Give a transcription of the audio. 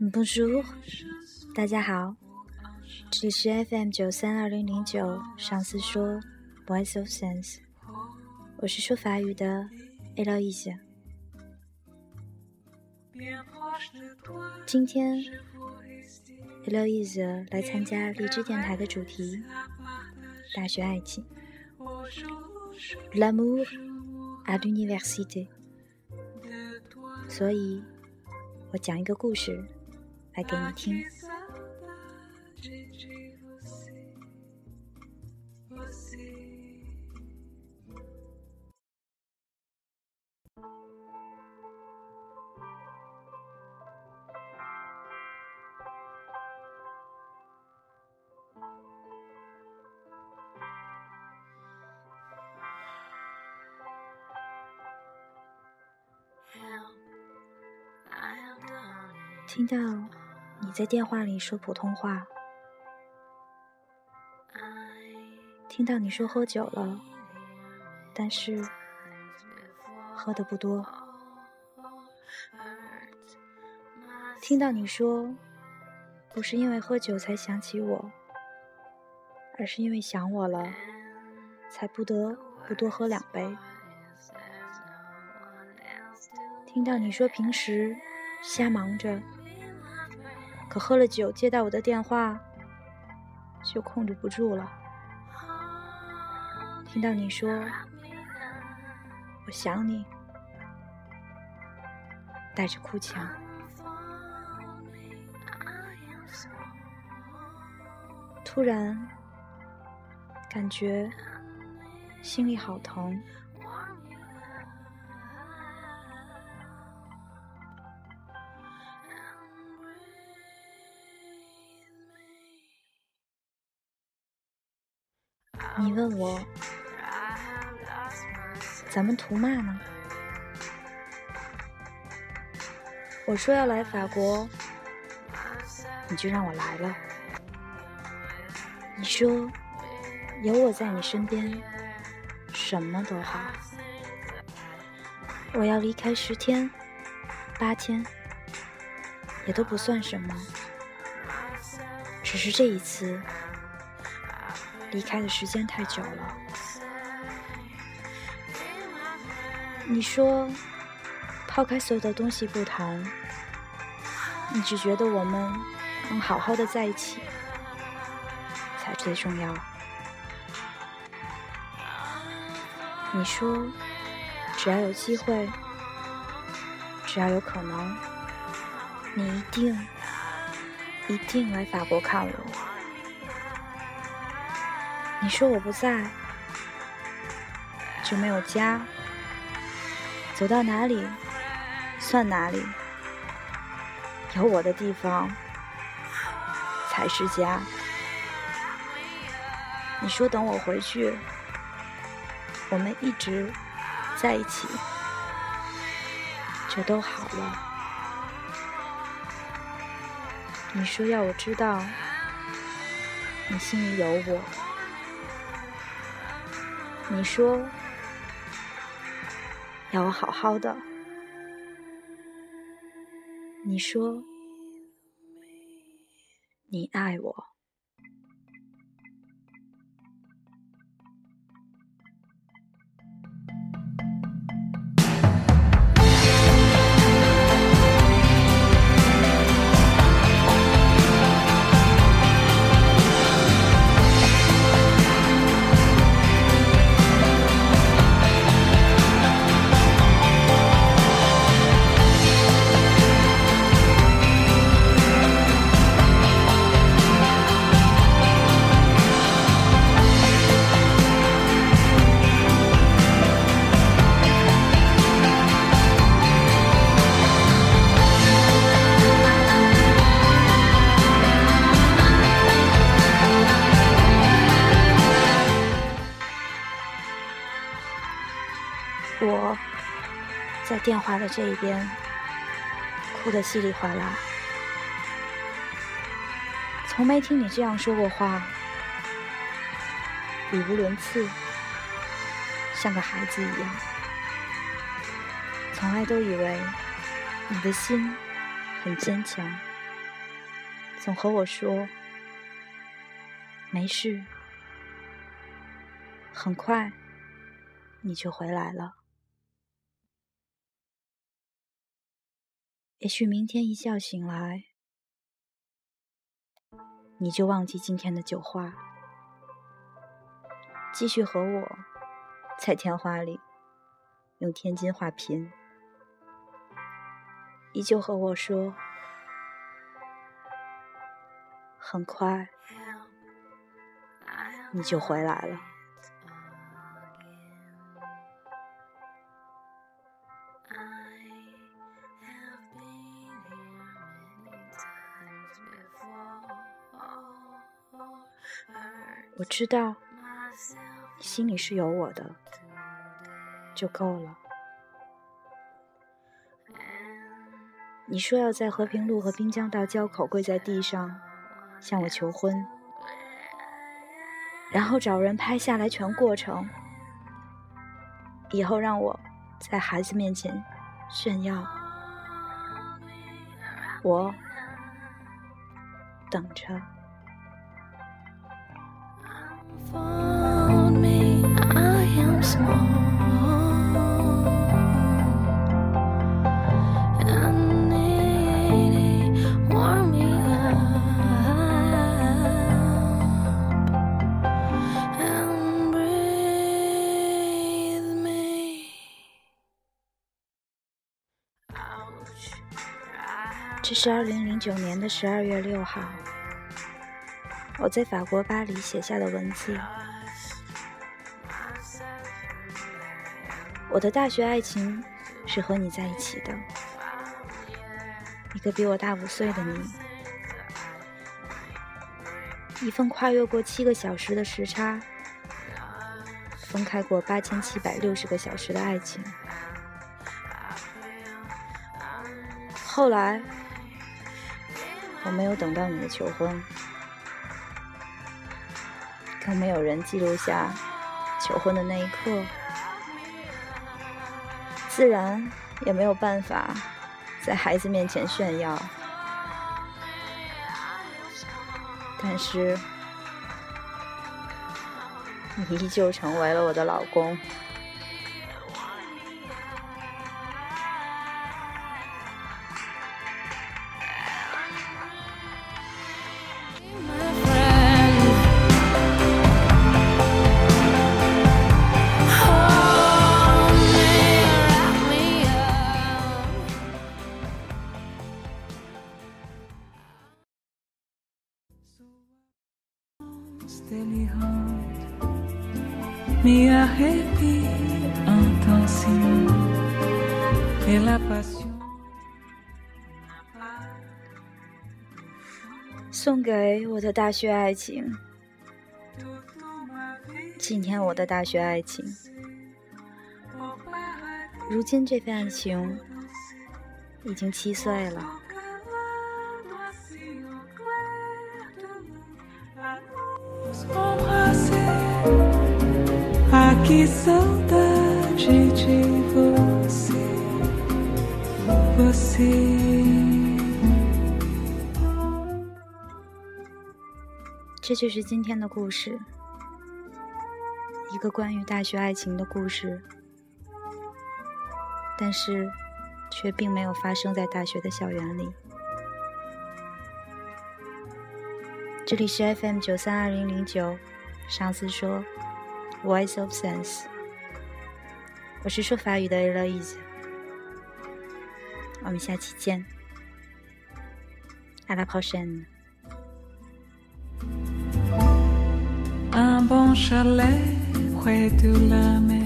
Bonjour，大家好，这里是 FM 九三二零零九上司说 Voice of Sense，我是说法语的 Eloise。今天 Eloise 来参加荔枝电台的主题大学爱情，L'amour à l'université。所以，我讲一个故事来给你听。听到你在电话里说普通话，听到你说喝酒了，但是喝的不多，听到你说不是因为喝酒才想起我，而是因为想我了，才不得不多喝两杯，听到你说平时瞎忙着。可喝了酒，接到我的电话就控制不住了。听到你说“我想你”，带着哭腔，突然感觉心里好疼。你问我，咱们图嘛呢？我说要来法国，你就让我来了。你说有我在你身边，什么都好。我要离开十天、八天，也都不算什么，只是这一次。离开的时间太久了。你说，抛开所有的东西不谈，你只觉得我们能好好的在一起才最重要。你说，只要有机会，只要有可能，你一定一定来法国看我。你说我不在，就没有家。走到哪里算哪里，有我的地方才是家。你说等我回去，我们一直在一起，就都好了。你说要我知道，你心里有我。你说要我好好的，你说你爱我。电话的这一边哭得稀里哗啦，从没听你这样说过话，语无伦次，像个孩子一样。从来都以为你的心很坚强，总和我说没事，很快你就回来了。也许明天一觉醒来，你就忘记今天的酒话，继续和我在天花里用天津话拼，依旧和我说，很快你就回来了。我知道你，心里是有我的，就够了。你说要在和平路和滨江道交口跪在地上向我求婚，然后找人拍下来全过程，以后让我在孩子面前炫耀。我等着。这是二零零九年的十二月六号，我在法国巴黎写下的文字。我的大学爱情是和你在一起的，一个比我大五岁的你，一份跨越过七个小时的时差，分开过八千七百六十个小时的爱情。后来，我没有等到你的求婚，更没有人记录下求婚的那一刻。自然也没有办法在孩子面前炫耀，但是你依旧成为了我的老公。送给我的大学爱情，纪念我的大学爱情。如今这份爱情已经七岁了。这就是今天的故事，一个关于大学爱情的故事，但是却并没有发生在大学的校园里。这里是 FM 九三二零零九，上司说。Voice of Sense，我是说法语的 Eloise，我们下期见，À la prochaine。Un bon chalet près de la mer.